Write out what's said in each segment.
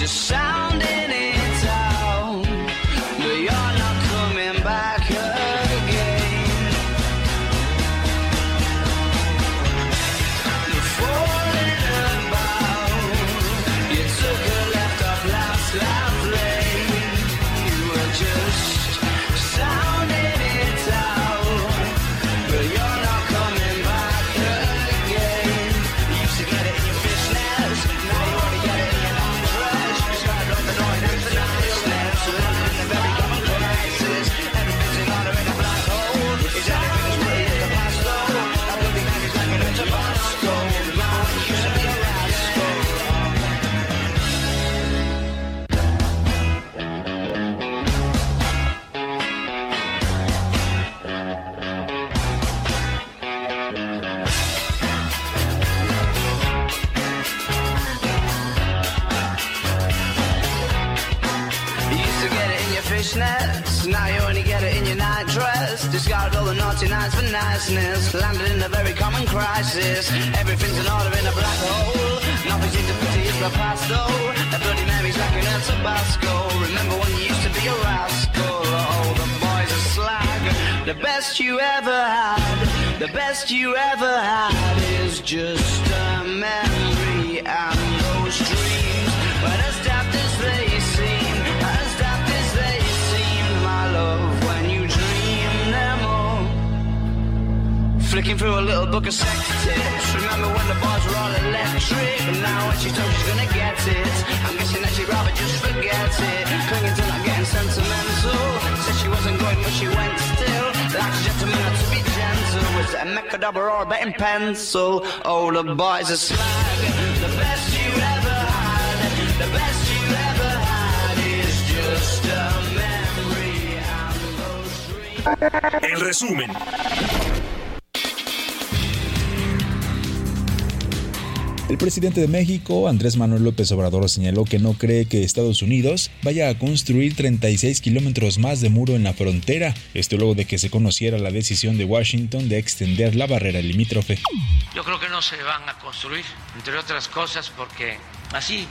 Just sounding you ever had, the best you ever had is just a memory and those dreams. But as daft as they seem, as daft as they seem, my love, when you dream them all. Flicking through a little book of sex tips. Remember when the bars were all electric? Now when she told she's gonna get it, I'm guessing that she'd rather just forget it. Clinging to not getting sentimental. Said she wasn't going, but she went still. Like a gentleman, to be gentle. Was a Mechadabra or a betting pencil? Oh, the boys are slag. The best you ever had, the best you ever had is just a memory and those dreams. En resumen, El presidente de México, Andrés Manuel López Obrador, señaló que no cree que Estados Unidos vaya a construir 36 kilómetros más de muro en la frontera, esto luego de que se conociera la decisión de Washington de extender la barrera limítrofe. Yo creo que no se van a construir, entre otras cosas, porque así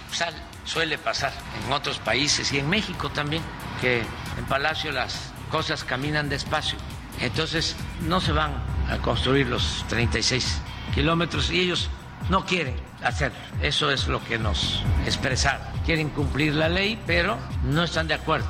suele pasar en otros países y en México también, que en Palacio las cosas caminan despacio. Entonces no se van a construir los 36 kilómetros y ellos no quieren hacerlo. Eso es lo que nos expresaron. Quieren cumplir la ley, pero no están de acuerdo.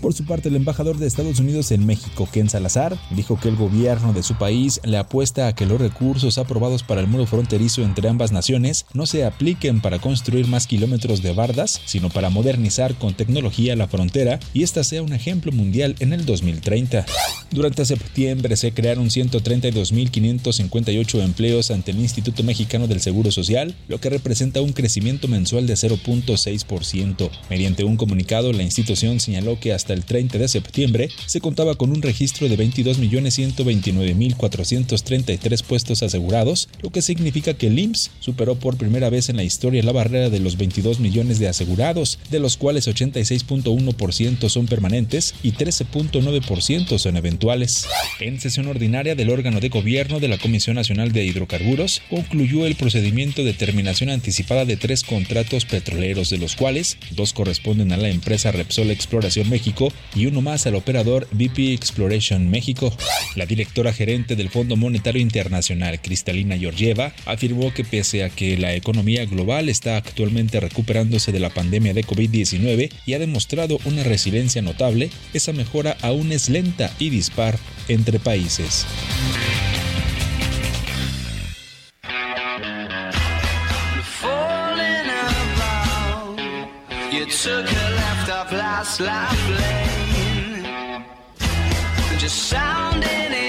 Por su parte, el embajador de Estados Unidos en México, Ken Salazar, dijo que el gobierno de su país le apuesta a que los recursos aprobados para el muro fronterizo entre ambas naciones no se apliquen para construir más kilómetros de bardas, sino para modernizar con tecnología la frontera y esta sea un ejemplo mundial en el 2030. Durante septiembre se crearon 132.558 empleos ante el Instituto Mexicano del Seguro Social, lo que representa un crecimiento mensual de 0.6%. Mediante un comunicado, la institución señaló que hasta el 30 de septiembre se contaba con un registro de 22.129.433 puestos asegurados, lo que significa que el IMSS superó por primera vez en la historia la barrera de los 22 millones de asegurados, de los cuales 86.1% son permanentes y 13.9% son eventuales. En sesión ordinaria del órgano de gobierno de la Comisión Nacional de Hidrocarburos, concluyó el procedimiento de terminación terminación anticipada de tres contratos petroleros, de los cuales dos corresponden a la empresa Repsol Exploración México y uno más al operador BP Exploration México. La directora gerente del Fondo Monetario Internacional, Cristalina Georgieva, afirmó que pese a que la economía global está actualmente recuperándose de la pandemia de COVID-19 y ha demostrado una resiliencia notable, esa mejora aún es lenta y dispar entre países. You took a left off last lane. Just sounding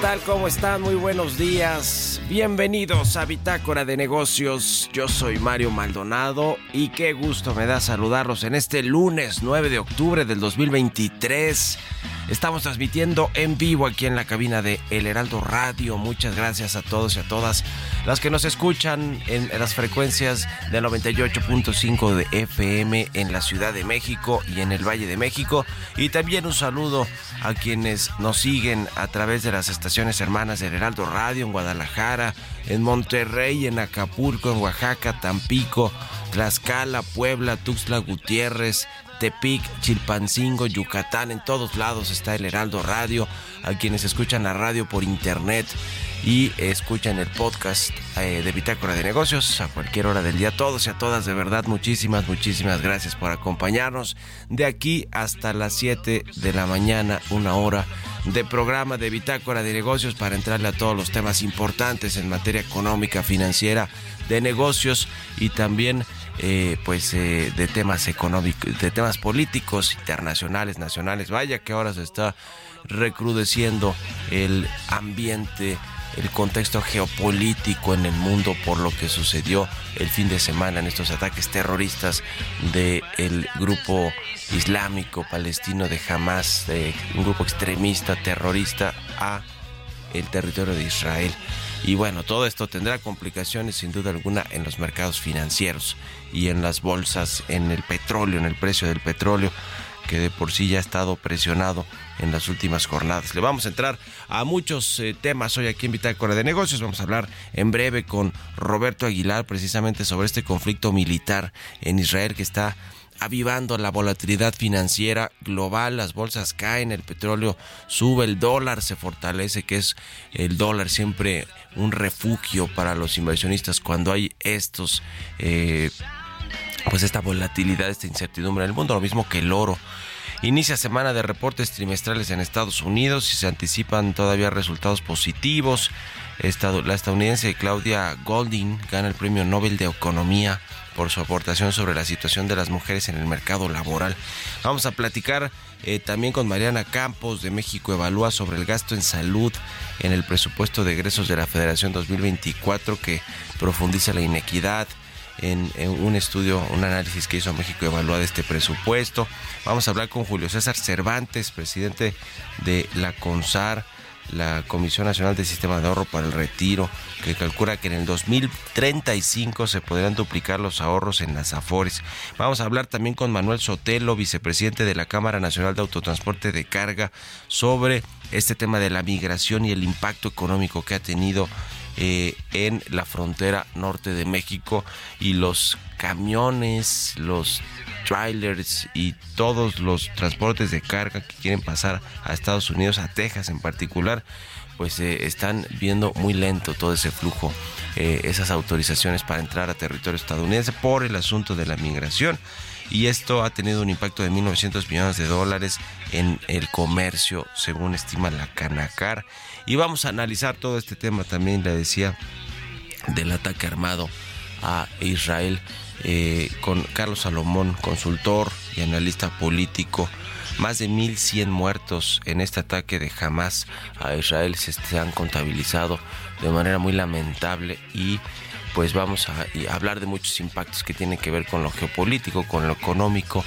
tal? ¿Cómo están? Muy buenos días. Bienvenidos a Bitácora de Negocios. Yo soy Mario Maldonado y qué gusto me da saludarlos en este lunes 9 de octubre del 2023. Estamos transmitiendo en vivo aquí en la cabina de El Heraldo Radio. Muchas gracias a todos y a todas las que nos escuchan en las frecuencias de 98.5 de FM en la Ciudad de México y en el Valle de México. Y también un saludo a quienes nos siguen a través de las estaciones hermanas del Heraldo Radio en Guadalajara, en Monterrey, en Acapulco, en Oaxaca, Tampico, Tlaxcala, Puebla, Tuxtla Gutiérrez, Tepic, Chilpancingo, Yucatán, en todos lados está el Heraldo Radio, a quienes escuchan la radio por internet y escuchan el podcast eh, de Bitácora de Negocios a cualquier hora del día. Todos y a todas, de verdad, muchísimas, muchísimas gracias por acompañarnos de aquí hasta las 7 de la mañana, una hora de programa de Bitácora de Negocios para entrarle a todos los temas importantes en materia económica, financiera, de negocios y también eh, pues eh, de temas económicos, de temas políticos, internacionales, nacionales. Vaya que ahora se está recrudeciendo el ambiente, el contexto geopolítico en el mundo por lo que sucedió el fin de semana en estos ataques terroristas del grupo islámico palestino de Hamas, un grupo extremista terrorista a el territorio de Israel. Y bueno, todo esto tendrá complicaciones sin duda alguna en los mercados financieros y en las bolsas, en el petróleo, en el precio del petróleo, que de por sí ya ha estado presionado en las últimas jornadas. Le vamos a entrar a muchos eh, temas hoy aquí en Bitácora de Negocios. Vamos a hablar en breve con Roberto Aguilar precisamente sobre este conflicto militar en Israel que está avivando la volatilidad financiera global, las bolsas caen, el petróleo sube, el dólar se fortalece, que es el dólar siempre un refugio para los inversionistas cuando hay estos, eh, pues esta volatilidad, esta incertidumbre en el mundo, lo mismo que el oro. Inicia semana de reportes trimestrales en Estados Unidos y se anticipan todavía resultados positivos. La estadounidense Claudia Golding gana el premio Nobel de Economía por su aportación sobre la situación de las mujeres en el mercado laboral. Vamos a platicar eh, también con Mariana Campos de México Evalúa sobre el gasto en salud en el presupuesto de egresos de la Federación 2024 que profundiza la inequidad. En, un estudio, un análisis que hizo México Evalúa de este presupuesto. Vamos a hablar con Julio César Cervantes, presidente de la CONSAR, la Comisión Nacional del Sistema de Ahorro para el Retiro, que calcula que en el 2035 se podrán duplicar los ahorros en las AFORES. Vamos a hablar también con Manuel Sotelo, vicepresidente de la Cámara Nacional de Autotransporte de Carga, sobre este tema de la migración y el impacto económico que ha tenido eh, en la frontera norte de México y los camiones, los trailers y todos los transportes de carga que quieren pasar a Estados Unidos, a Texas en particular, pues eh, están viendo muy lento todo ese flujo, eh, esas autorizaciones para entrar a territorio estadounidense por el asunto de la migración. Y esto ha tenido un impacto de 1.900 millones de dólares en el comercio, según estima la Canacar. Y vamos a analizar todo este tema también, le decía, del ataque armado a Israel eh, con Carlos Salomón, consultor y analista político. Más de 1.100 muertos en este ataque de Hamas a Israel se han contabilizado de manera muy lamentable y pues vamos a, hablar de muchos impactos que tienen que ver con lo geopolítico, con lo económico,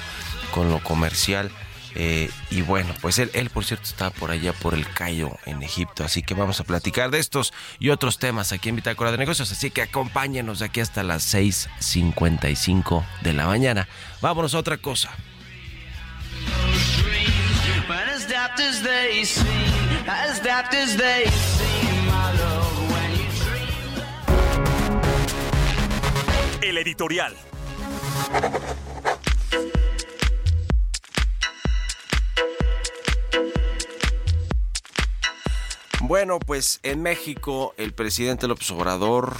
con lo comercial. Eh, y bueno, pues él, él, por cierto, está por allá por el Cayo, en Egipto. Así que vamos a platicar de estos y otros temas aquí en Bitácora de Negocios. Así que acompáñenos de aquí hasta las 6:55 de la mañana. Vámonos a otra cosa. El editorial. Bueno, pues en México el presidente López Obrador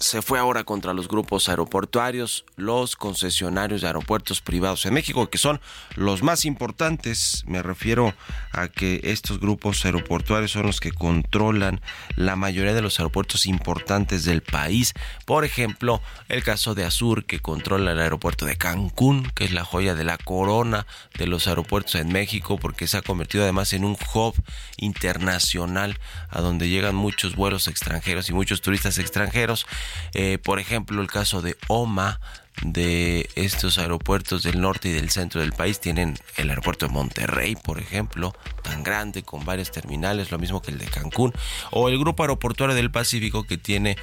se fue ahora contra los grupos aeroportuarios, los concesionarios de aeropuertos privados en México, que son los más importantes. Me refiero a que estos grupos aeroportuarios son los que controlan la mayoría de los aeropuertos importantes del país. Por ejemplo, el caso de Azur, que controla el aeropuerto de Cancún, que es la joya de la corona de los aeropuertos en México, porque se ha convertido además en un hub internacional a donde llegan muchos vuelos extranjeros y muchos turistas extranjeros. Eh, por ejemplo, el caso de OMA, de estos aeropuertos del norte y del centro del país tienen el aeropuerto de Monterrey, por ejemplo, tan grande con varias terminales, lo mismo que el de Cancún, o el grupo aeroportuario del Pacífico que tiene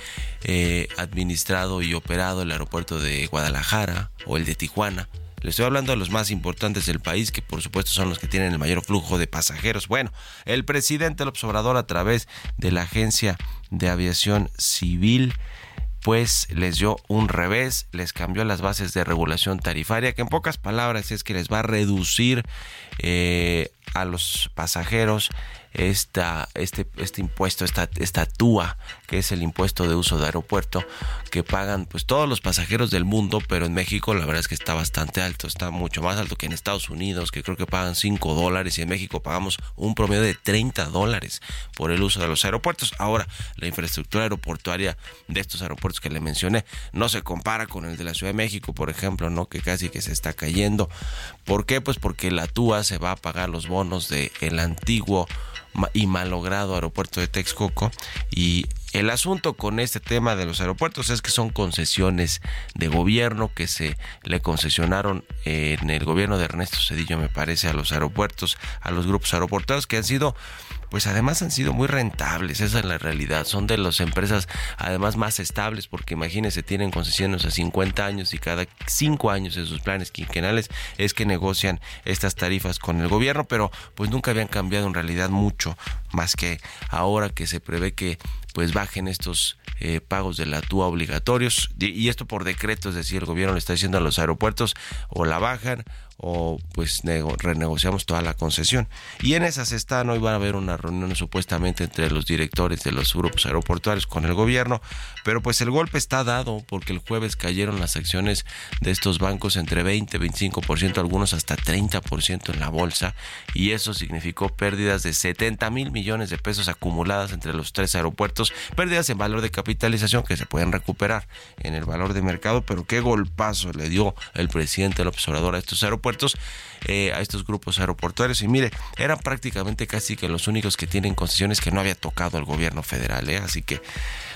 eh, administrado y operado el aeropuerto de Guadalajara o el de Tijuana. Le estoy hablando de los más importantes del país, que por supuesto son los que tienen el mayor flujo de pasajeros. Bueno, el presidente López Obrador a través de la Agencia de Aviación Civil pues les dio un revés, les cambió las bases de regulación tarifaria, que en pocas palabras es que les va a reducir eh, a los pasajeros esta, este, este impuesto, esta, esta TUA, que es el impuesto de uso de aeropuerto, que pagan pues todos los pasajeros del mundo, pero en México la verdad es que está bastante alto, está mucho más alto que en Estados Unidos, que creo que pagan 5 dólares y en México pagamos un promedio de 30 dólares por el uso de los aeropuertos. Ahora, la infraestructura aeroportuaria de estos aeropuertos que le mencioné no se compara con el de la Ciudad de México, por ejemplo, ¿no? que casi que se está cayendo. ¿Por qué? Pues porque la TUA se va a pagar los bonos del el antiguo y malogrado aeropuerto de Texcoco. Y el asunto con este tema de los aeropuertos es que son concesiones de gobierno que se le concesionaron en el gobierno de Ernesto Cedillo, me parece, a los aeropuertos, a los grupos aeroportuarios que han sido pues además han sido muy rentables, esa es la realidad. Son de las empresas además más estables porque imagínense, tienen concesiones a 50 años y cada 5 años en sus planes quinquenales es que negocian estas tarifas con el gobierno, pero pues nunca habían cambiado en realidad mucho, más que ahora que se prevé que pues bajen estos eh, pagos de la TUA obligatorios y esto por decreto, es decir, el gobierno le está diciendo a los aeropuertos o la bajan o pues renegociamos toda la concesión. Y en esas están, hoy van a haber una reunión supuestamente entre los directores de los grupos aeroportuarios con el gobierno, pero pues el golpe está dado porque el jueves cayeron las acciones de estos bancos entre 20, 25%, algunos hasta 30% en la bolsa y eso significó pérdidas de 70 mil millones de pesos acumuladas entre los tres aeropuertos, pérdidas en valor de capitalización que se pueden recuperar en el valor de mercado, pero qué golpazo le dio el presidente López Obrador a estos aeropuertos eh, a estos grupos aeroportuarios. Y mire, eran prácticamente casi que los únicos que tienen concesiones que no había tocado el gobierno federal. ¿eh? Así que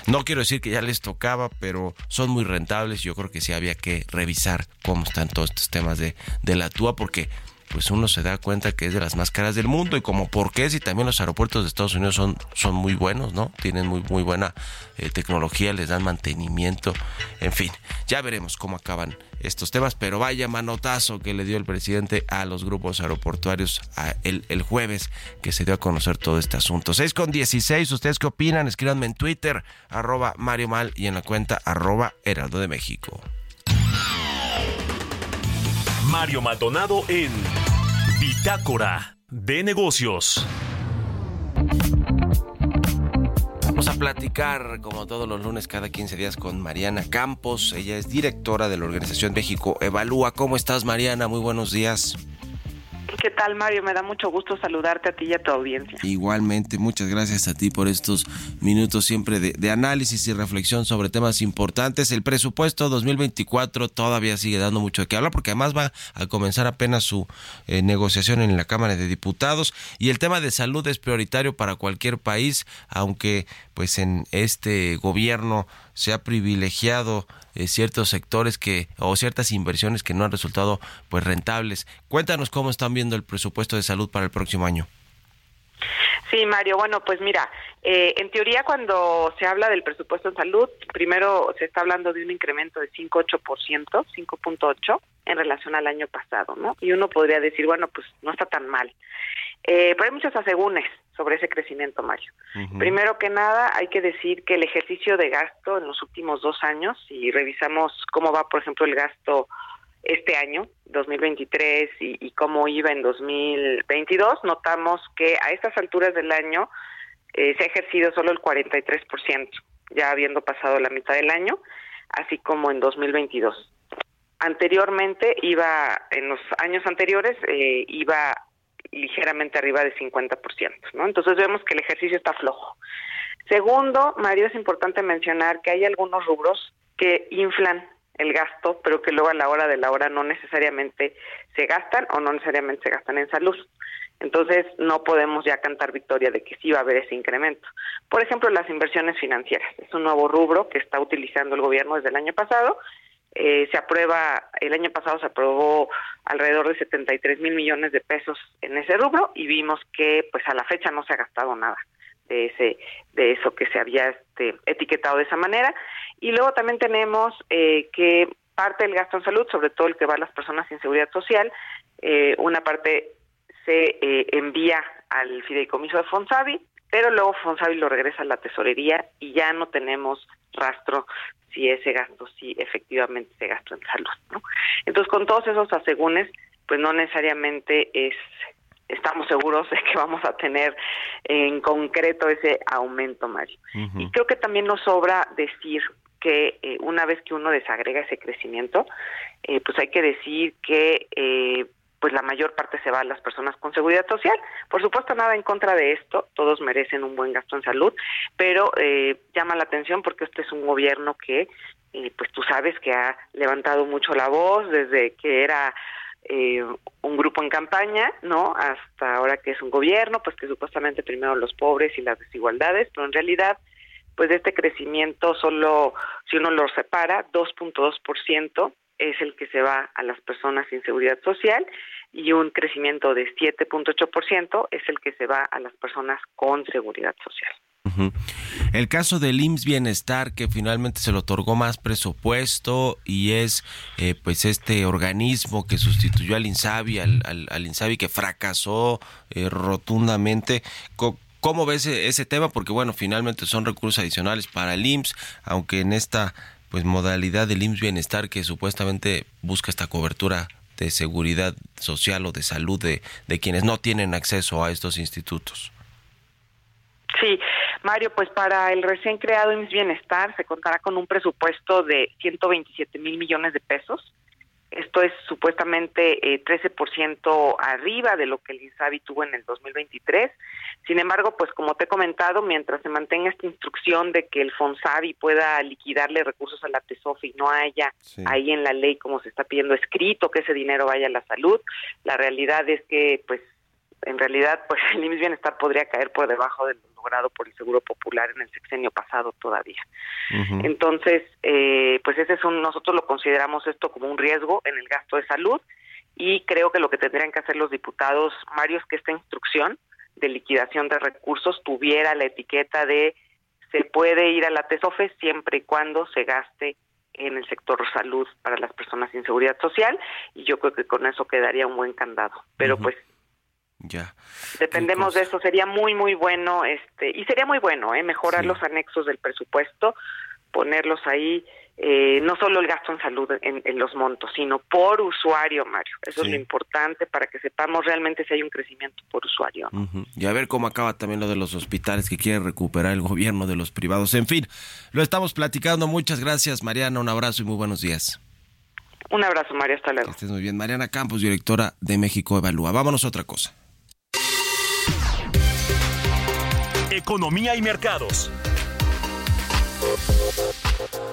no quiero decir que ya les tocaba, pero son muy rentables. Yo creo que sí había que revisar cómo están todos estos temas de, de la TUA, porque pues uno se da cuenta que es de las más caras del mundo y como por qué si también los aeropuertos de Estados Unidos son, son muy buenos, ¿no? Tienen muy, muy buena eh, tecnología, les dan mantenimiento, en fin, ya veremos cómo acaban estos temas, pero vaya manotazo que le dio el presidente a los grupos aeroportuarios el, el, jueves que se dio a conocer todo este asunto. 6 con 16, ¿ustedes qué opinan? Escríbanme en Twitter, arroba Mario Mal y en la cuenta arroba Heraldo de México. Mario Maldonado en Bitácora de Negocios. Vamos a platicar, como todos los lunes, cada 15 días, con Mariana Campos. Ella es directora de la organización México Evalúa. ¿Cómo estás, Mariana? Muy buenos días. ¿Qué tal, Mario? Me da mucho gusto saludarte a ti y a tu audiencia. Igualmente, muchas gracias a ti por estos minutos siempre de, análisis y reflexión sobre temas importantes. El presupuesto 2024 todavía sigue dando mucho de qué hablar porque además va a comenzar apenas su eh, negociación en la Cámara de Diputados y el tema de salud es prioritario para cualquier país, aunque pues en este gobierno se ha privilegiado eh, ciertos sectores que o ciertas inversiones que no han resultado pues rentables. Cuéntanos cómo están viendo el presupuesto de salud para el próximo año. Sí, Mario. Bueno, pues mira, eh, en teoría cuando se habla del presupuesto en salud, primero se está hablando de un incremento de 5.8%, 5.8 en relación al año pasado, ¿no? Y uno podría decir, bueno, pues no está tan mal. Eh, pero hay muchos asegúnes sobre ese crecimiento, Mario. Primero que nada, hay que decir que el ejercicio de gasto en los últimos dos años, si revisamos cómo va, por ejemplo, el gasto este año, 2023, y, y cómo iba en 2022, notamos que a estas alturas del año eh, se ha ejercido solo el 43%, ya habiendo pasado la mitad del año, así como en 2022. Anteriormente iba, en los años anteriores, eh, iba ligeramente arriba de 50%, ¿no? Entonces vemos que el ejercicio está flojo. Segundo, Mario, es importante mencionar que hay algunos rubros que inflan el gasto, pero que luego a la hora de la hora no necesariamente se gastan o no necesariamente se gastan en salud. Entonces no podemos ya cantar victoria de que sí va a haber ese incremento. Por ejemplo, las inversiones financieras. Es un nuevo rubro que está utilizando el gobierno desde el año pasado eh, se aprueba, el año pasado se aprobó alrededor de 73 mil millones de pesos en ese rubro y vimos que pues a la fecha no se ha gastado nada de ese de eso que se había este, etiquetado de esa manera. Y luego también tenemos eh, que parte del gasto en salud sobre todo el que va a las personas sin seguridad social eh, una parte se envía al fideicomiso de Fonsavi pero luego Fonsavi lo regresa a la tesorería y ya no tenemos rastro si ese gasto sí efectivamente se gastó en salud, ¿no? Entonces, con todos esos asegúnes, pues no necesariamente es estamos seguros de que vamos a tener en concreto ese aumento, Mario. Y creo que también nos sobra decir que eh, una vez que uno desagrega ese crecimiento, eh, pues hay que decir que eh, pues la mayor parte se va a las personas con seguridad social. Por supuesto, nada en contra de esto, todos merecen un buen gasto en salud, pero eh, llama la atención porque este es un gobierno que, eh, pues tú sabes que ha levantado mucho la voz desde que era eh, un grupo en campaña, ¿no? Hasta ahora que es un gobierno, pues que supuestamente primero los pobres y las desigualdades, pero en realidad, pues de este crecimiento solo, si uno lo separa, 2.2% es el que se va a las personas sin seguridad social y un crecimiento de 7.8% es el que se va a las personas con seguridad social. El caso del IMSS Bienestar que finalmente se le otorgó más presupuesto y es eh, pues este organismo que sustituyó al INSABI, al, INSABI que fracasó eh, rotundamente. ¿Cómo ves ese, ese tema? Porque bueno, finalmente son recursos adicionales para el IMSS, aunque en esta pues modalidad del IMSS Bienestar que supuestamente busca esta cobertura de seguridad social o de salud de, de quienes no tienen acceso a estos institutos. Sí, Mario, pues para el recién creado IMSS Bienestar se contará con un presupuesto de 127 mil millones de pesos esto es supuestamente eh, 13% arriba de lo que el INSABI tuvo en el 2023. Sin embargo, pues como te he comentado, mientras se mantenga esta instrucción de que el FONSABI pueda liquidarle recursos a la TESOF y no haya ahí en la ley como se está pidiendo escrito que ese dinero vaya a la salud, la realidad es que pues en realidad pues el IMSS Bienestar podría caer por debajo del logrado por el Seguro Popular en el sexenio pasado todavía. Entonces, eh, pues ese es un, nosotros lo consideramos esto como un riesgo en el gasto de salud y creo que lo que tendrían que hacer los diputados, Mario, es que esta instrucción de liquidación de recursos tuviera la etiqueta de se puede ir a la TESOFE siempre y cuando se gaste en el sector salud para las personas sin seguridad social y yo creo que con eso quedaría un buen candado. Pero pues ya. Dependemos de eso, sería muy muy bueno este y sería muy bueno eh mejorar los anexos del presupuesto, ponerlos ahí eh, no solo el gasto en salud en, los montos, sino por usuario, Mario. Eso es lo importante para que sepamos realmente si hay un crecimiento por usuario. Y a ver cómo acaba también lo de los hospitales que quiere recuperar el gobierno de los privados. En fin, lo estamos platicando. Muchas gracias, Mariana. Un abrazo y muy buenos días. Un abrazo, María, hasta luego. Que estés muy bien. Mariana Campos, directora de México Evalúa. Vámonos a otra cosa. Economía y mercados.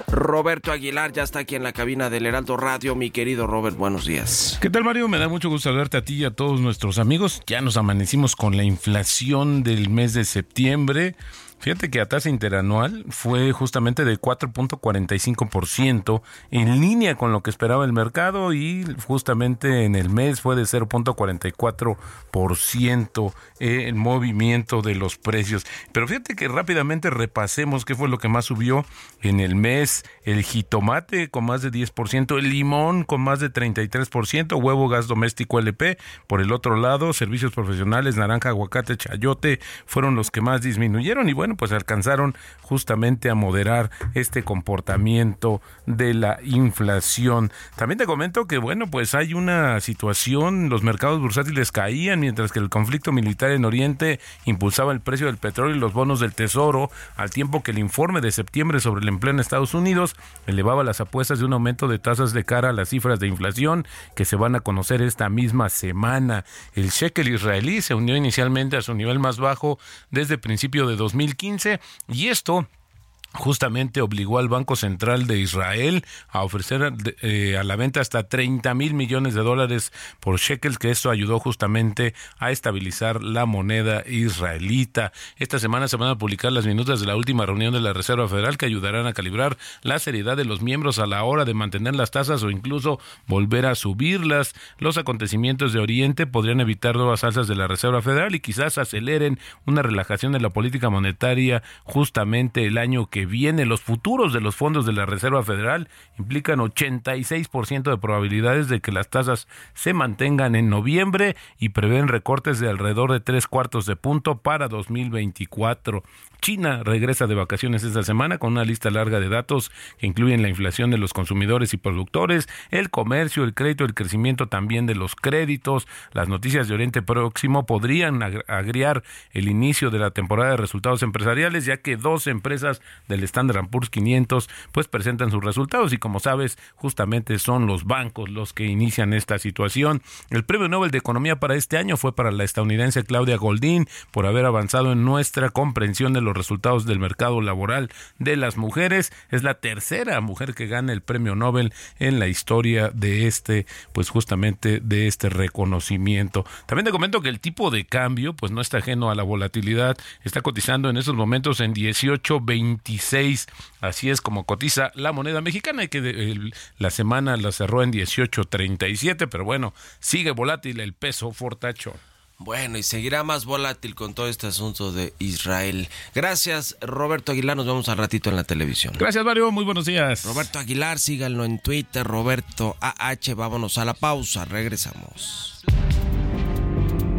Roberto Aguilar ya está aquí en la cabina del Heraldo Radio. Mi querido Robert, buenos días. ¿Qué tal, Mario? Me da mucho gusto saludarte a ti y a todos nuestros amigos. Ya nos amanecimos con la inflación del mes de septiembre. Fíjate que a tasa interanual fue justamente de 4.45% en línea con lo que esperaba el mercado y justamente en el mes fue de 0.44% el movimiento de los precios. Pero fíjate que rápidamente repasemos qué fue lo que más subió en el mes. El jitomate con más de 10%, el limón con más de 33%, huevo, gas doméstico LP. Por el otro lado, servicios profesionales, naranja, aguacate, chayote fueron los que más disminuyeron y bueno, pues alcanzaron justamente a moderar este comportamiento de la inflación. También te comento que, bueno, pues hay una situación, los mercados bursátiles caían mientras que el conflicto militar en Oriente impulsaba el precio del petróleo y los bonos del tesoro, al tiempo que el informe de septiembre sobre el empleo en Estados Unidos elevaba las apuestas de un aumento de tasas de cara a las cifras de inflación que se van a conocer esta misma semana. El shekel israelí se unió inicialmente a su nivel más bajo desde principio de 2015 y esto justamente obligó al Banco Central de Israel a ofrecer eh, a la venta hasta 30 mil millones de dólares por shekels, que esto ayudó justamente a estabilizar la moneda israelita. Esta semana se van a publicar las minutas de la última reunión de la Reserva Federal que ayudarán a calibrar la seriedad de los miembros a la hora de mantener las tasas o incluso volver a subirlas. Los acontecimientos de Oriente podrían evitar nuevas alzas de la Reserva Federal y quizás aceleren una relajación de la política monetaria justamente el año que viene. Los futuros de los fondos de la Reserva Federal implican 86% de probabilidades de que las tasas se mantengan en noviembre y prevén recortes de alrededor de tres cuartos de punto para 2024. China regresa de vacaciones esta semana con una lista larga de datos que incluyen la inflación de los consumidores y productores, el comercio, el crédito, el crecimiento también de los créditos. Las noticias de Oriente Próximo podrían agriar el inicio de la temporada de resultados empresariales, ya que dos empresas del Standard Poor's 500 pues presentan sus resultados y como sabes, justamente son los bancos los que inician esta situación. El Premio Nobel de Economía para este año fue para la estadounidense Claudia Goldin por haber avanzado en nuestra comprensión de los resultados del mercado laboral de las mujeres. Es la tercera mujer que gana el premio Nobel en la historia de este, pues justamente de este reconocimiento. También te comento que el tipo de cambio, pues no está ajeno a la volatilidad, está cotizando en esos momentos en 18.26. Así es como cotiza la moneda mexicana y que la semana la cerró en 18.37, pero bueno, sigue volátil el peso fortachón. Bueno, y seguirá más volátil con todo este asunto de Israel. Gracias, Roberto Aguilar. Nos vemos al ratito en la televisión. Gracias, Mario. Muy buenos días. Roberto Aguilar, síganlo en Twitter, Roberto AH. Vámonos a la pausa. Regresamos.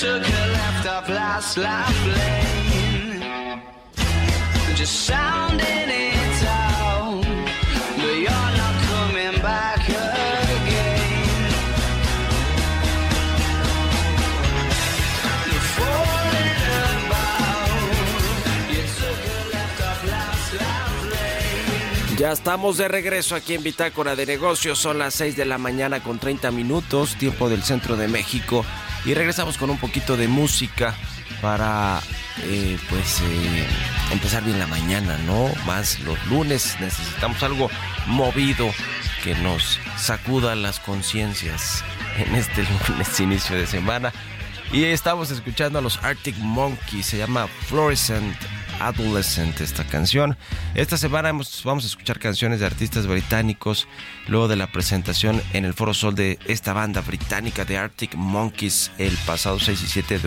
Took a left off last life lane. Just sounding it out. But you're not coming back again. You're falling about. You took a left off last life lane. Ya estamos de regreso aquí en Bitácora de Negocios. Son las 6 de la mañana con 30 minutos, tiempo del centro de México. Y regresamos con un poquito de música para eh, pues eh, empezar bien la mañana, ¿no? Más los lunes necesitamos algo movido que nos sacuda las conciencias en este lunes inicio de semana. Y estamos escuchando a los Arctic Monkeys, se llama Fluorescent Adolescent esta canción. Esta semana vamos a escuchar canciones de artistas británicos luego de la presentación en el Foro Sol de esta banda británica de Arctic Monkeys el pasado 6 y 7 de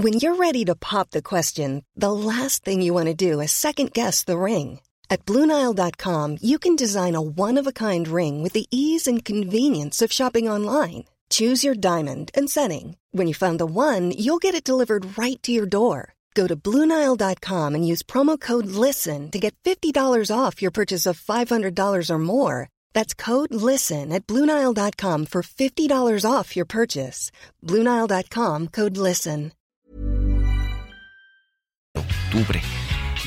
When you're ready to pop the question, the last thing you want to do is second guess the ring. At Bluenile.com, you can design a one of a kind ring with the ease and convenience of shopping online. Choose your diamond and setting. When you find the one, you'll get it delivered right to your door. Go to Bluenile.com and use promo code LISTEN to get $50 off your purchase of $500 or more. That's code LISTEN at Bluenile.com for $50 off your purchase. Bluenile.com code LISTEN. Octubre.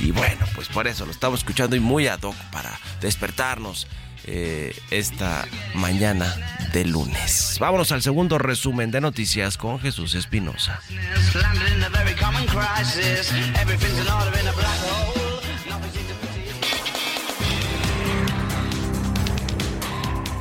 Y bueno, pues por eso lo estamos escuchando y muy ad hoc para despertarnos eh, esta mañana de lunes. Vámonos al segundo resumen de noticias con Jesús Espinosa.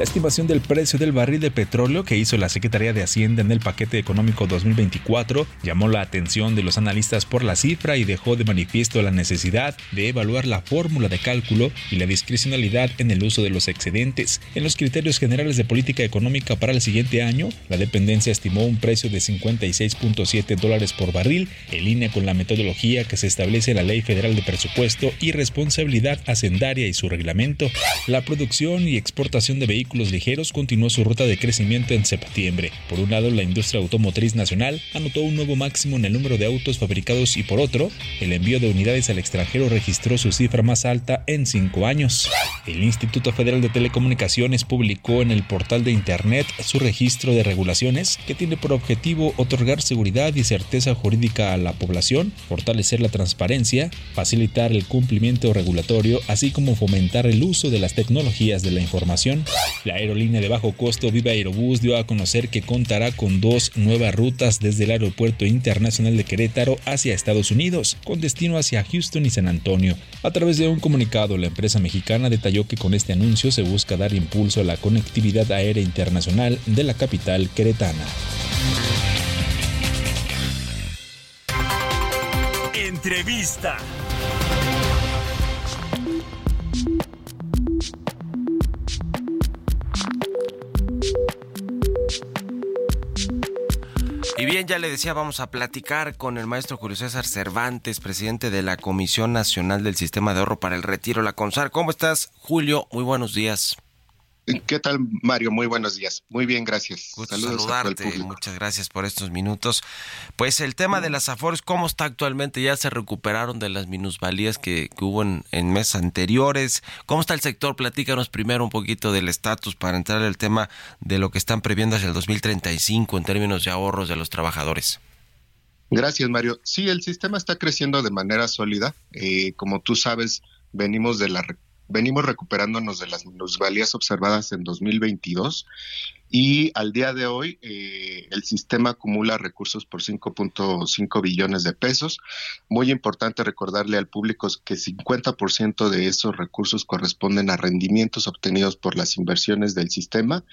La estimación del precio del barril de petróleo que hizo la Secretaría de Hacienda en el paquete económico 2024 llamó la atención de los analistas por la cifra y dejó de manifiesto la necesidad de evaluar la fórmula de cálculo y la discrecionalidad en el uso de los excedentes. En los criterios generales de política económica para el siguiente año, la dependencia estimó un precio de 56.7 dólares por barril en línea con la metodología que se establece en la Ley Federal de Presupuesto y Responsabilidad Hacendaria y su reglamento. La producción y exportación de vehículos ligeros continuó su ruta de crecimiento en septiembre. Por un lado, la industria automotriz nacional anotó un nuevo máximo en el número de autos fabricados y por otro, el envío de unidades al extranjero registró su cifra más alta en cinco años. El Instituto Federal de Telecomunicaciones publicó en el portal de Internet su registro de regulaciones que tiene por objetivo otorgar seguridad y certeza jurídica a la población, fortalecer la transparencia, facilitar el cumplimiento regulatorio, así como fomentar el uso de las tecnologías de la información. La aerolínea de bajo costo Viva Aerobús dio a conocer que contará con dos nuevas rutas desde el Aeropuerto Internacional de Querétaro hacia Estados Unidos, con destino hacia Houston y San Antonio. A través de un comunicado, la empresa mexicana detalló que con este anuncio se busca dar impulso a la conectividad aérea internacional de la capital queretana. Entrevista. Y bien, ya le decía, vamos a platicar con el maestro Julio César Cervantes, presidente de la Comisión Nacional del Sistema de Ahorro para el Retiro, la CONSAR. ¿Cómo estás, Julio? Muy buenos días. ¿Qué tal, Mario? Muy buenos días. Muy bien, gracias. Gusto Saludos a todo el saludarte. Muchas gracias por estos minutos. Pues el tema de las afores, ¿cómo está actualmente? ¿Ya se recuperaron de las minusvalías que, que hubo en, en meses anteriores? ¿Cómo está el sector? Platícanos primero un poquito del estatus para entrar al tema de lo que están previendo hacia el 2035 en términos de ahorros de los trabajadores. Gracias, Mario. Sí, el sistema está creciendo de manera sólida. Eh, como tú sabes, venimos de la venimos recuperándonos de las minusvalías observadas en 2022 y al día de hoy eh, el sistema acumula recursos por 5.5 billones de pesos. Muy importante recordarle al público que 50% de esos recursos corresponden a rendimientos obtenidos por las inversiones del sistema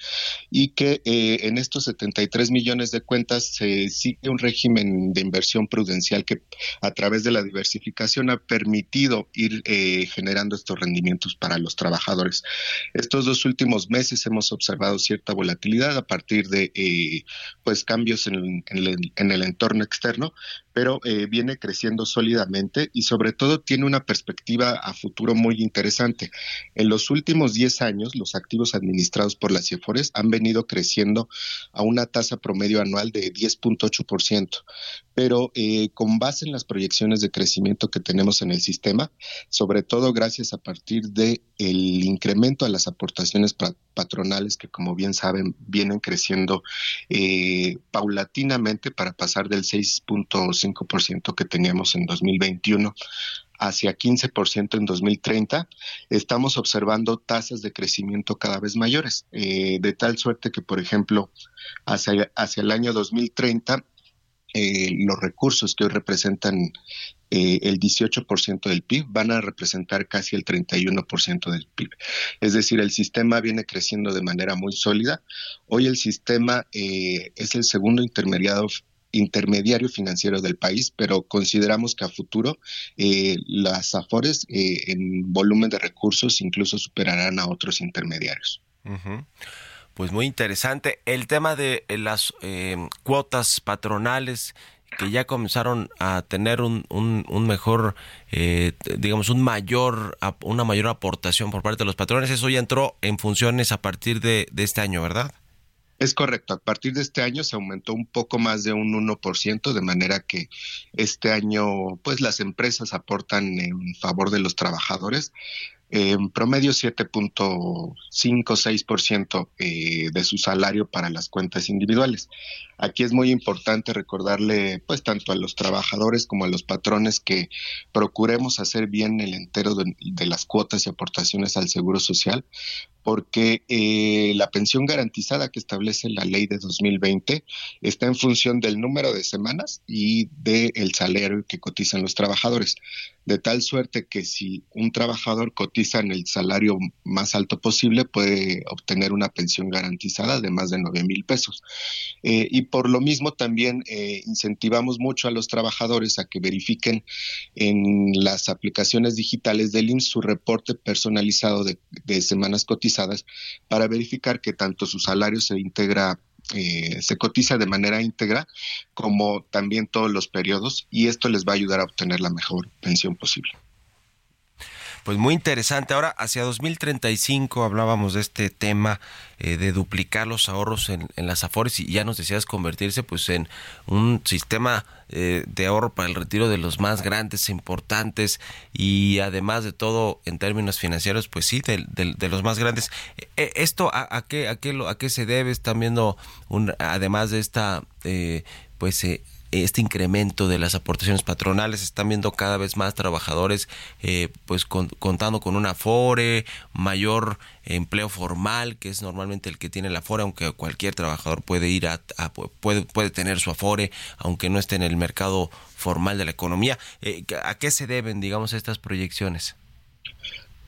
y que eh, en estos 73 millones de cuentas se sigue un régimen de inversión prudencial que a través de la diversificación ha permitido ir eh, generando estos rendimientos para los trabajadores. Estos dos últimos meses hemos observado cierta volatilidad a partir de eh, pues cambios en, el, en el entorno externo, pero eh, viene creciendo sólidamente y sobre todo tiene una perspectiva a futuro muy interesante. En los últimos 10 años, los activos administrados por las CIEFORES han venido creciendo a una tasa promedio anual de 10.8%, pero eh, con base en las proyecciones de crecimiento que tenemos en el sistema, sobre todo gracias a partir de el incremento a las aportaciones pa- patronales que como bien saben vienen creciendo eh, paulatinamente para pasar del 6.5% que teníamos en 2021 hacia 15% en 2030, estamos observando tasas de crecimiento cada vez mayores, eh, de tal suerte que, por ejemplo, hacia, hacia el año 2030, eh, los recursos que hoy representan eh, el 18% del PIB van a representar casi el 31% del PIB. Es decir, el sistema viene creciendo de manera muy sólida. Hoy el sistema eh, es el segundo intermediario intermediario financiero del país, pero consideramos que a futuro eh, las AFORES eh, en volumen de recursos incluso superarán a otros intermediarios. Pues muy interesante. El tema de las eh, cuotas patronales que ya comenzaron a tener un, un, mejor, eh, digamos, un mayor, una mayor aportación por parte de los patrones. Eso ya entró en funciones a partir de, de este año, ¿verdad? Es correcto, a partir de este año se aumentó un poco más de un 1%, de manera que este año pues las empresas aportan en favor de los trabajadores en promedio 7.5-6% eh, de su salario para las cuentas individuales. Aquí es muy importante recordarle pues tanto a los trabajadores como a los patrones que procuremos hacer bien el entero de, las cuotas y aportaciones al Seguro Social porque eh, la pensión garantizada que establece la ley de 2020 está en función del número de semanas y del salario que cotizan los trabajadores de tal suerte que si un trabajador cotiza en el salario más alto posible, puede obtener una pensión garantizada de más de 9 mil pesos. Eh, y por lo mismo también eh, incentivamos mucho a los trabajadores a que verifiquen en las aplicaciones digitales del IMSS su reporte personalizado de, de semanas cotizadas para verificar que tanto su salario se integra eh, se cotiza de manera íntegra, como también todos los periodos, y esto les va a ayudar a obtener la mejor pensión posible. Pues muy interesante. Ahora, hacia 2035 hablábamos de este tema eh, de duplicar los ahorros en, las Afores y ya nos decías convertirse pues en un sistema eh, de ahorro para el retiro de los más grandes, e importantes y además de todo en términos financieros pues sí, de, de, los más grandes. Eh, ¿Esto a, qué, a, qué, a qué se debe? Están viendo, un, además de esta pues este incremento de las aportaciones patronales, están viendo cada vez más trabajadores eh, pues contando con un afore, mayor empleo formal, que es normalmente el que tiene el afore, aunque cualquier trabajador puede ir a, puede, puede tener su afore, aunque no esté en el mercado formal de la economía. Eh, ¿A qué se deben, digamos, estas proyecciones?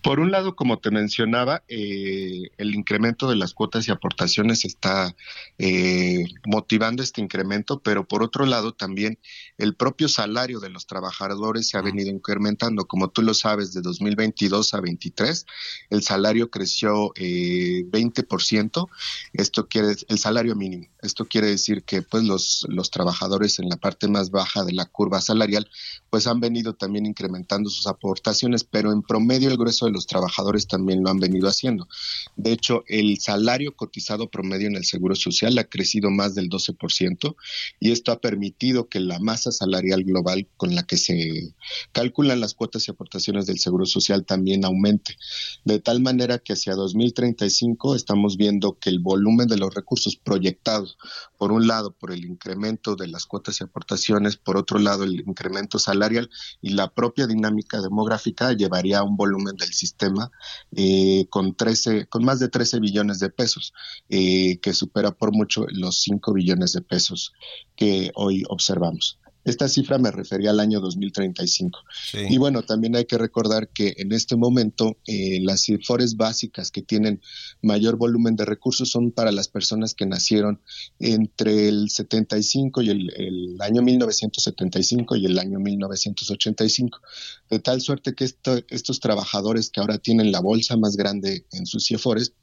Por un lado, como te mencionaba, eh, el incremento de las cuotas y aportaciones está eh, motivando este incremento, pero por otro lado también el propio salario de los trabajadores se ha venido incrementando. Como tú lo sabes, de 2022 a 23, el salario creció eh, 20%. Esto quiere el salario mínimo. Esto quiere decir que pues los, los trabajadores en la parte más baja de la curva salarial pues han venido también incrementando sus aportaciones, pero en promedio el grueso los trabajadores también lo han venido haciendo. De hecho, el salario cotizado promedio en el Seguro Social ha crecido más del 12% y esto ha permitido que la masa salarial global con la que se calculan las cuotas y aportaciones del Seguro Social también aumente. De tal manera que hacia 2035 estamos viendo que el volumen de los recursos proyectados, por un lado, por el incremento de las cuotas y aportaciones, por otro lado, el incremento salarial y la propia dinámica demográfica llevaría a un volumen del sistema eh, con 13, con más de 13 billones de pesos, eh, que supera por mucho los 5 billones de pesos que hoy observamos. Esta cifra me refería al año 2035. Y bueno, también hay que recordar que en este momento eh, las CIFORES básicas que tienen mayor volumen de recursos son para las personas que nacieron entre el 75 y el, año 1975 y el año 1985. De tal suerte que estos trabajadores que ahora tienen la bolsa más grande en sus CIFORES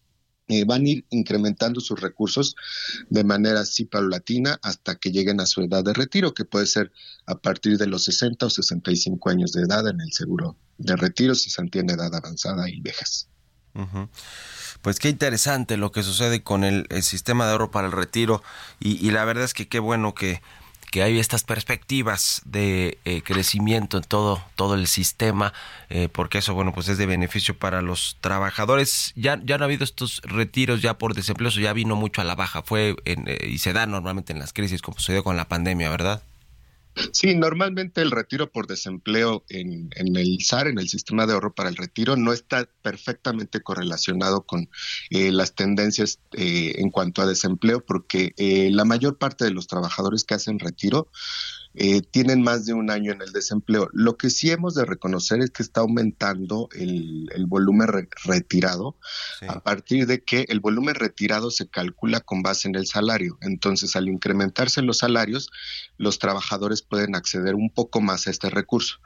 eh, van a ir incrementando sus recursos de manera así paulatina hasta que lleguen a su edad de retiro, que puede ser a partir de los 60 o 65 años de edad en el seguro de retiro si se tiene edad avanzada y viejas. Pues qué interesante lo que sucede con el, sistema de ahorro para el retiro y, y la verdad es que qué bueno que que hay estas perspectivas de eh, crecimiento en todo todo el sistema eh, porque eso bueno pues es de beneficio para los trabajadores. Ya ya no ha habido estos retiros ya por desempleo ya vino mucho a la baja. Fue eh, y se da normalmente en las crisis como sucedió con la pandemia verdad Sí, normalmente el retiro por desempleo en, el SAR, en el sistema de ahorro para el retiro, no está perfectamente correlacionado con eh, las tendencias eh, en cuanto a desempleo, porque eh, la mayor parte de los trabajadores que hacen retiro eh, tienen más de un año en el desempleo. Lo que sí hemos de reconocer es que está aumentando el, volumen retirado a partir de que el volumen retirado se calcula con base en el salario. Entonces, al incrementarse los salarios, los trabajadores pueden acceder un poco más a este recurso.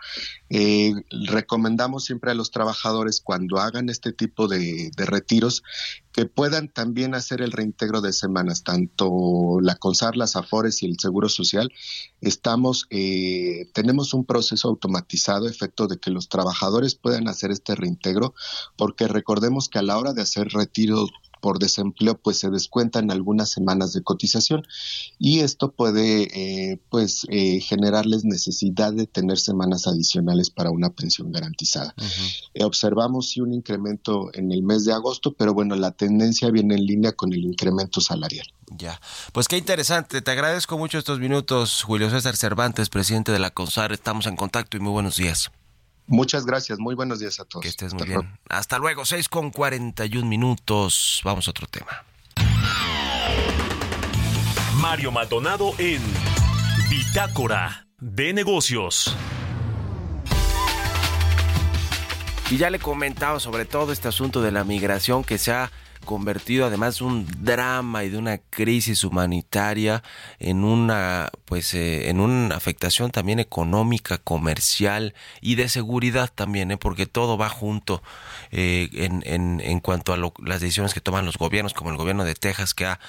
Eh, recomendamos siempre a los trabajadores cuando hagan este tipo de, retiros que puedan también hacer el reintegro de semanas, tanto la CONSAR, las AFORES y el Seguro Social, estamos, eh, tenemos un proceso automatizado, efecto de que los trabajadores puedan hacer este reintegro, porque recordemos que a la hora de hacer retiro por desempleo pues se descuentan algunas semanas de cotización y esto puede eh, pues eh, generarles necesidad de tener semanas adicionales para una pensión garantizada. Eh, observamos sí un incremento en el mes de agosto, pero bueno, la tendencia viene en línea con el incremento salarial. Ya, pues qué interesante. Te agradezco mucho estos minutos, Julio César Cervantes, presidente de la CONSAR. Estamos en contacto y muy buenos días. Muchas gracias, muy buenos días a todos. Que estés muy bien. Hasta luego, 6 con 41 minutos. Vamos a otro tema. Mario Maldonado en Bitácora de Negocios. Y ya le comentaba sobre todo este asunto de la migración que se ha convertido además de un drama y de una crisis humanitaria en una pues eh, en una afectación también económica comercial y de seguridad también ¿eh? porque todo va junto eh, en, en, en cuanto a las decisiones que toman los gobiernos como el gobierno de Texas que ha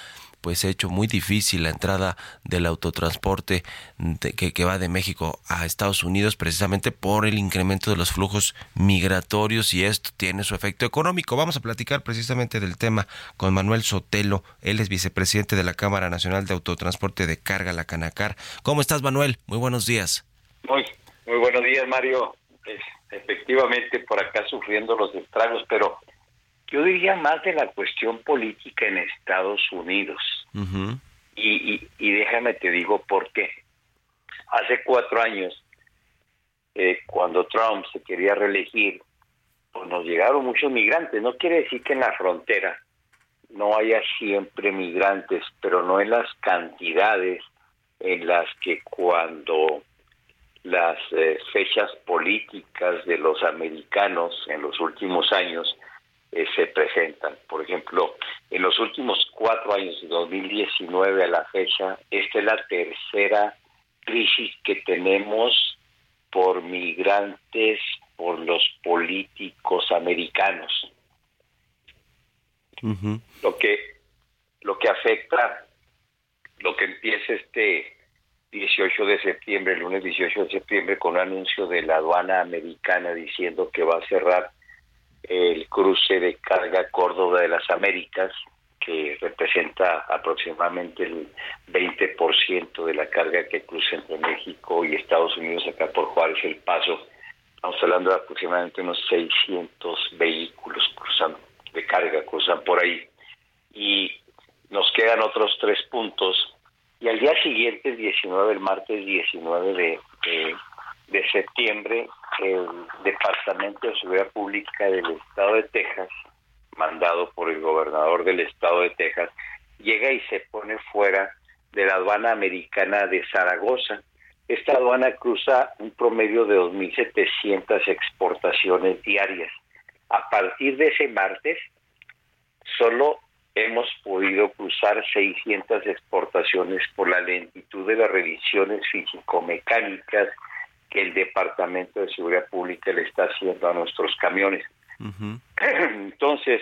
pues ha hecho muy difícil la entrada del autotransporte que, que, va de México a Estados Unidos precisamente por el incremento de los flujos migratorios y esto tiene su efecto económico. Vamos a platicar precisamente del tema con Manuel Sotelo, él es vicepresidente de la Cámara Nacional de Autotransporte de Carga, la Canacar. ¿Cómo estás Manuel? Muy buenos días. Muy, muy buenos días Mario. efectivamente por acá sufriendo los estragos, pero yo diría más de la cuestión política en Estados Unidos. y, y, déjame te digo por qué. Hace cuatro años, eh, cuando Trump se quería reelegir, pues nos llegaron muchos migrantes. No quiere decir que en la frontera no haya siempre migrantes, pero no en las cantidades en las que cuando las eh, fechas políticas de los americanos en los últimos años eh, se presentan. Por ejemplo, en los últimos cuatro años, de 2019 a la fecha, esta es la tercera crisis que tenemos por migrantes, por los políticos americanos. Lo que lo que afecta, lo que empieza este 18 de septiembre, el lunes 18 de septiembre, con un anuncio de la aduana americana diciendo que va a cerrar el cruce de carga Córdoba de las Américas, que representa aproximadamente el 20% de la carga que cruza entre México y Estados Unidos acá por Juárez El Paso. Estamos hablando de aproximadamente unos 600 vehículos cruzando de carga, cruzan por ahí. Y nos quedan otros tres puntos. Y al día siguiente, el 19, el martes 19 de, de de septiembre, el Departamento de Seguridad Pública del Estado de Texas, mandado por el gobernador del Estado de Texas, llega y se pone fuera de la aduana americana de Zaragoza. Esta aduana cruza un promedio de 2.700 exportaciones diarias. A partir de ese martes, solo hemos podido cruzar 600 exportaciones por la lentitud de las revisiones físico-mecánicas que el Departamento de Seguridad Pública le está haciendo a nuestros camiones. Entonces,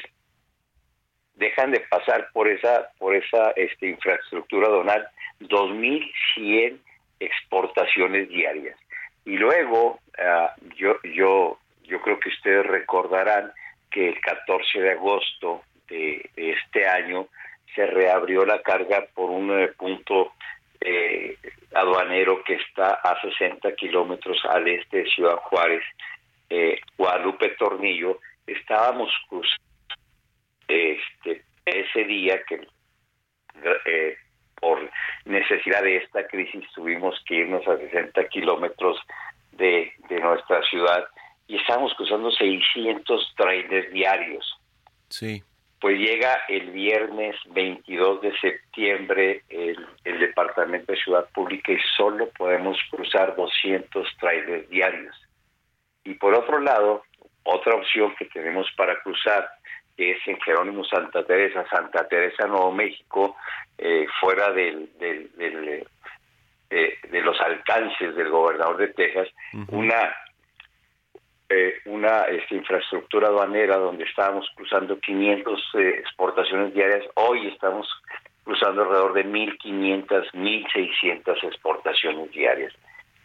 dejan de pasar por esa por esa este, infraestructura donal 2.100 exportaciones diarias. Y luego, ah, yo, yo, yo creo que ustedes recordarán que el 14 de agosto de, este año se reabrió la carga por un eh, aduanero que está a 60 kilómetros al este de Ciudad Juárez, eh, Guadalupe Tornillo, estábamos cruzando este, ese día que eh, por necesidad de esta crisis tuvimos que irnos a 60 kilómetros de, de nuestra ciudad y estábamos cruzando 600 trailers diarios. Sí pues llega el viernes 22 de septiembre el, Departamento de Ciudad Pública y solo podemos cruzar 200 trailers diarios. Y por otro lado, otra opción que tenemos para cruzar es en Jerónimo Santa Teresa, Santa Teresa, Nuevo México, eh, fuera del, del, eh, de los alcances del gobernador de Texas, una eh, una este, infraestructura aduanera donde estábamos cruzando 500 eh, exportaciones diarias, hoy estamos cruzando alrededor de 1.500, 1.600 exportaciones diarias.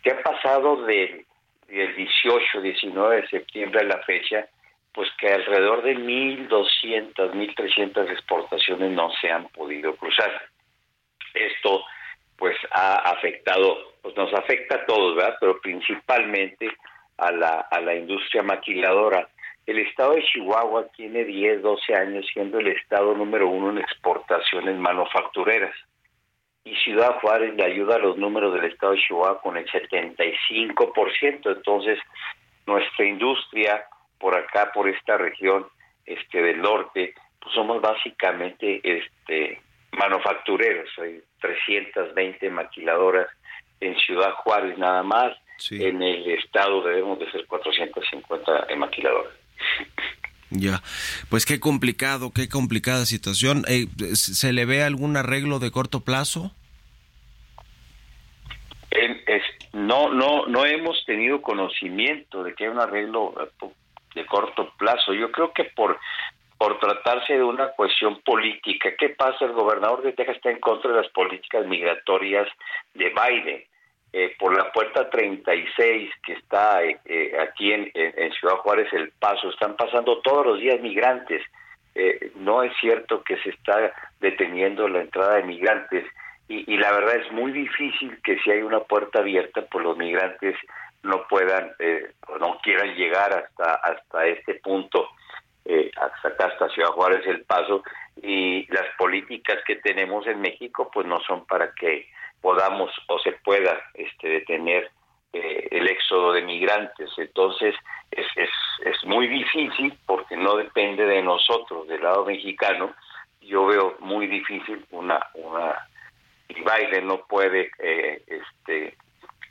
¿Qué ha pasado del, del 18, 19 de septiembre a la fecha? Pues que alrededor de 1.200, 1.300 exportaciones no se han podido cruzar. Esto pues ha afectado, pues nos afecta a todos, ¿verdad? Pero principalmente a la, a la industria maquiladora. El estado de Chihuahua tiene 10, 12 años siendo el estado número uno en exportaciones manufactureras. Y Ciudad Juárez le ayuda a los números del estado de Chihuahua con el 75%. Entonces, nuestra industria por acá, por esta región este del norte, pues somos básicamente este manufactureros. Hay 320 maquiladoras en Ciudad Juárez nada más en el estado debemos de ser 450 maquiladoras. Ya, pues qué complicado, qué complicada situación. Eh, ¿Se le ve algún arreglo de corto plazo? no, no, no hemos tenido conocimiento de que hay un arreglo eh, de corto plazo. Yo creo que por por tratarse de una cuestión política. ¿Qué pasa? El gobernador de Texas está en contra de las políticas migratorias de Biden. Eh, por la puerta 36 que está eh, eh, aquí en, Ciudad Juárez, El Paso, están pasando todos los días migrantes. no es cierto que se está deteniendo la entrada de migrantes y, la verdad es muy difícil que si hay una puerta abierta, pues los migrantes no puedan o no quieran llegar hasta, hasta este punto. hasta acá, hasta Ciudad Juárez, El Paso, y las políticas que tenemos en México, pues no son para que podamos o se pueda este, detener eh, el éxodo de migrantes. Entonces es, es, es muy difícil porque no depende de nosotros, del lado mexicano. Yo veo muy difícil una... una y Biden no puede eh, este,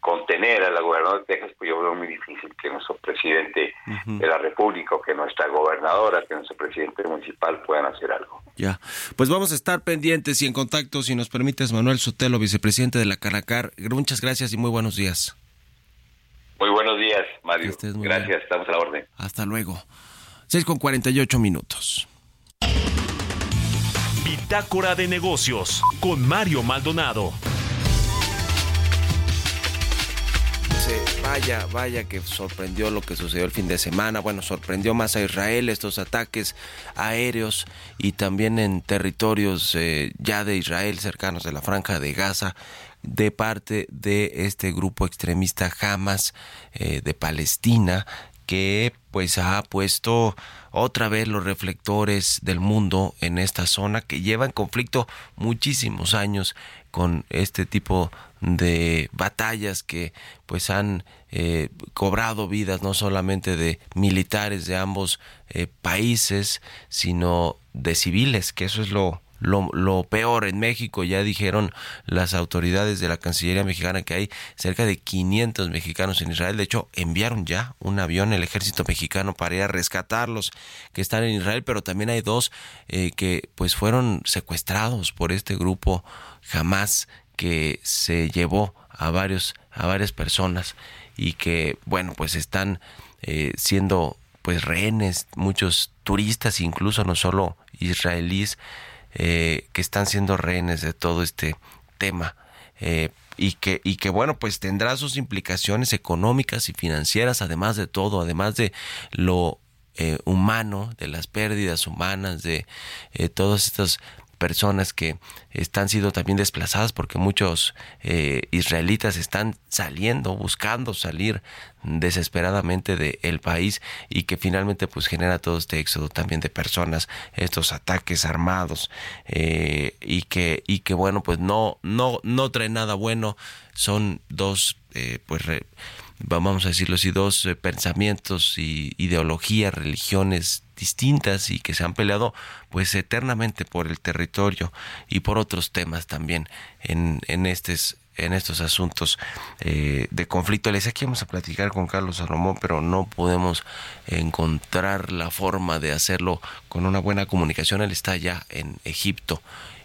contener a la gobernadora de Texas, pues yo veo muy difícil que nuestro presidente de la República o que nuestra gobernadora, que nuestro presidente municipal puedan hacer algo. Ya, pues vamos a estar pendientes y en contacto, si nos permites, Manuel Sotelo, vicepresidente de la Caracar. Muchas gracias y muy buenos días. Muy buenos días, Mario. Gracias, estamos a la orden. Hasta luego. 6 con 48 minutos. Bitácora de negocios con Mario Maldonado. Vaya, vaya que sorprendió lo que sucedió el fin de semana. Bueno, sorprendió más a Israel estos ataques aéreos y también en territorios eh, ya de Israel cercanos de la franja de Gaza de parte de este grupo extremista Hamas eh, de Palestina que pues ha puesto otra vez los reflectores del mundo en esta zona que lleva en conflicto muchísimos años con este tipo de batallas que pues han eh, cobrado vidas no solamente de militares de ambos eh, países sino de civiles que eso es lo lo, peor en México. Ya dijeron las autoridades de la Cancillería mexicana que hay cerca de 500 mexicanos en Israel. De hecho, enviaron ya un avión el ejército mexicano para ir a rescatarlos que están en Israel, pero también hay dos eh, que pues fueron secuestrados por este grupo jamás que se llevó a varios a varias personas y que bueno pues están eh, siendo pues rehenes muchos turistas incluso no solo israelíes eh, que están siendo rehenes de todo este tema eh, y que y que bueno pues tendrá sus implicaciones económicas y financieras además de todo además de lo eh, humano de las pérdidas humanas de todas estas personas que están siendo también desplazadas porque muchos eh, israelitas están saliendo, buscando salir desesperadamente del país y que finalmente pues genera todo este éxodo también de personas, estos ataques armados eh, y que y que bueno pues no no no trae nada bueno, son dos eh, pues vamos a decirlo así, dos pensamientos y ideologías, religiones distintas y que se han peleado pues eternamente por el territorio y por otros temas también en, en estos en estos asuntos eh, de conflicto. Les aquí vamos a platicar con Carlos Salomón, pero no podemos encontrar la forma de hacerlo con una buena comunicación. Él está ya en Egipto,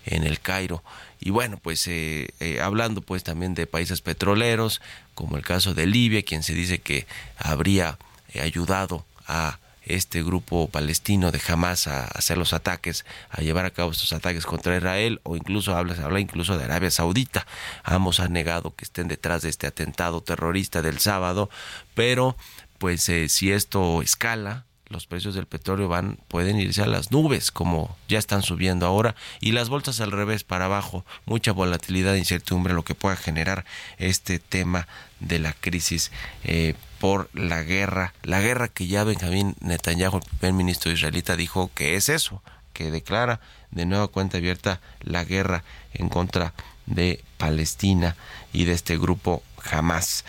en el Cairo. Y bueno, pues eh, eh, hablando pues también de países petroleros, como el caso de Libia, quien se dice que habría ayudado a este grupo palestino de Hamas a hacer los ataques, a llevar a cabo estos ataques contra Israel o incluso habla, habla incluso de Arabia Saudita. Ambos han negado que estén detrás de este atentado terrorista del sábado, pero pues eh, si esto escala, los precios del petróleo van pueden irse a las nubes como ya están subiendo ahora y las bolsas al revés para abajo mucha volatilidad e incertidumbre lo que pueda generar este tema de la crisis eh, por la guerra la guerra que ya Benjamín Netanyahu el primer ministro israelita dijo que es eso que declara de nueva cuenta abierta la guerra en contra de Palestina y de este grupo Hamas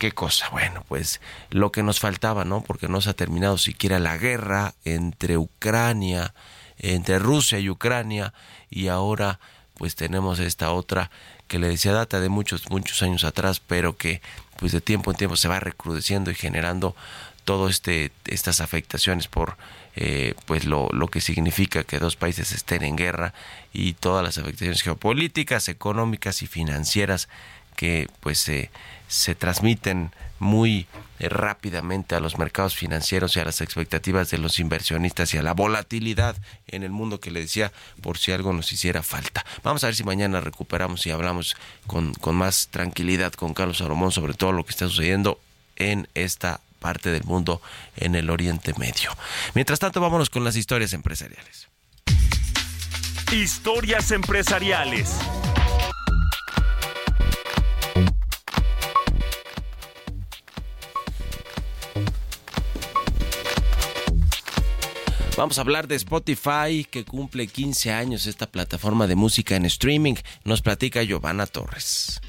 qué cosa. Bueno, pues lo que nos faltaba, ¿no? Porque no se ha terminado siquiera la guerra entre Ucrania, entre Rusia y Ucrania, y ahora pues tenemos esta otra que le decía data de muchos, muchos años atrás, pero que pues de tiempo en tiempo se va recrudeciendo y generando todo este estas afectaciones por eh, pues lo, lo que significa que dos países estén en guerra y todas las afectaciones geopolíticas, económicas y financieras que pues se se transmiten muy eh, rápidamente a los mercados financieros y a las expectativas de los inversionistas y a la volatilidad en el mundo que le decía por si algo nos hiciera falta. Vamos a ver si mañana recuperamos y hablamos con, con más tranquilidad con Carlos Salomón sobre todo lo que está sucediendo en esta parte del mundo en el Oriente Medio. Mientras tanto, vámonos con las historias empresariales. Historias empresariales. Vamos a hablar de Spotify, que cumple 15 años esta plataforma de música en streaming. Nos platica Giovanna Torres.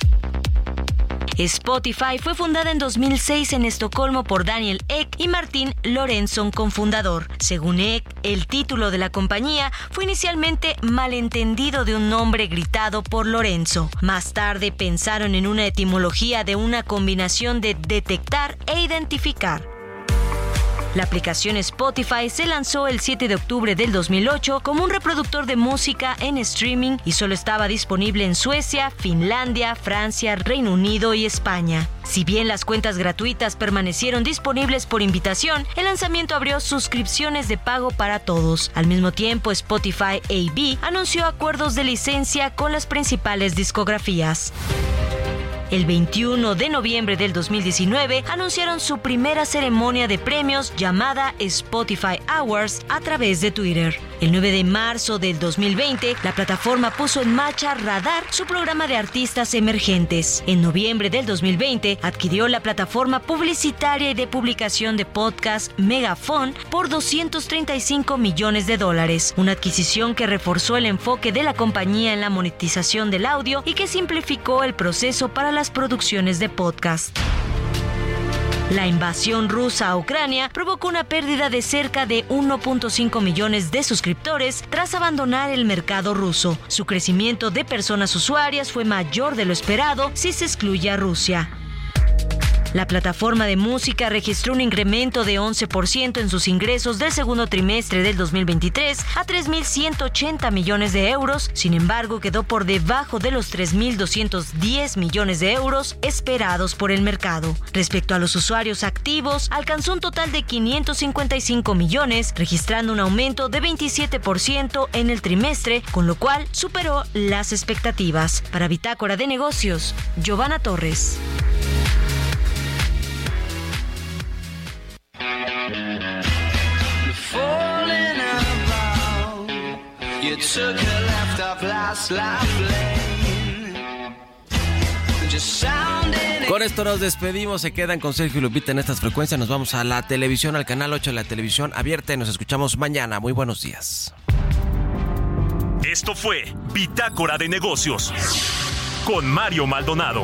Spotify fue fundada en 2006 en Estocolmo por Daniel Ek y Martín Lorenzo, cofundador. Según Ek, el título de la compañía fue inicialmente malentendido de un nombre gritado por Lorenzo. Más tarde pensaron en una etimología de una combinación de detectar e identificar. La aplicación Spotify se lanzó el 7 de octubre del 2008 como un reproductor de música en streaming y solo estaba disponible en Suecia, Finlandia, Francia, Reino Unido y España. Si bien las cuentas gratuitas permanecieron disponibles por invitación, el lanzamiento abrió suscripciones de pago para todos. Al mismo tiempo, Spotify AB anunció acuerdos de licencia con las principales discografías. El 21 de noviembre del 2019 anunciaron su primera ceremonia de premios llamada Spotify Awards a través de Twitter. El 9 de marzo del 2020, la plataforma puso en marcha Radar, su programa de artistas emergentes. En noviembre del 2020, adquirió la plataforma publicitaria y de publicación de podcast Megafon por 235 millones de dólares, una adquisición que reforzó el enfoque de la compañía en la monetización del audio y que simplificó el proceso para las producciones de podcast. La invasión rusa a Ucrania provocó una pérdida de cerca de 1.5 millones de suscriptores tras abandonar el mercado ruso. Su crecimiento de personas usuarias fue mayor de lo esperado si se excluye a Rusia. La plataforma de música registró un incremento de 11% en sus ingresos del segundo trimestre del 2023 a 3.180 millones de euros, sin embargo quedó por debajo de los 3.210 millones de euros esperados por el mercado. Respecto a los usuarios activos, alcanzó un total de 555 millones, registrando un aumento de 27% en el trimestre, con lo cual superó las expectativas. Para Bitácora de Negocios, Giovanna Torres. Con esto nos despedimos, se quedan con Sergio y Lupita en estas frecuencias, nos vamos a la televisión, al canal 8 de la televisión abierta y nos escuchamos mañana. Muy buenos días. Esto fue Bitácora de Negocios con Mario Maldonado.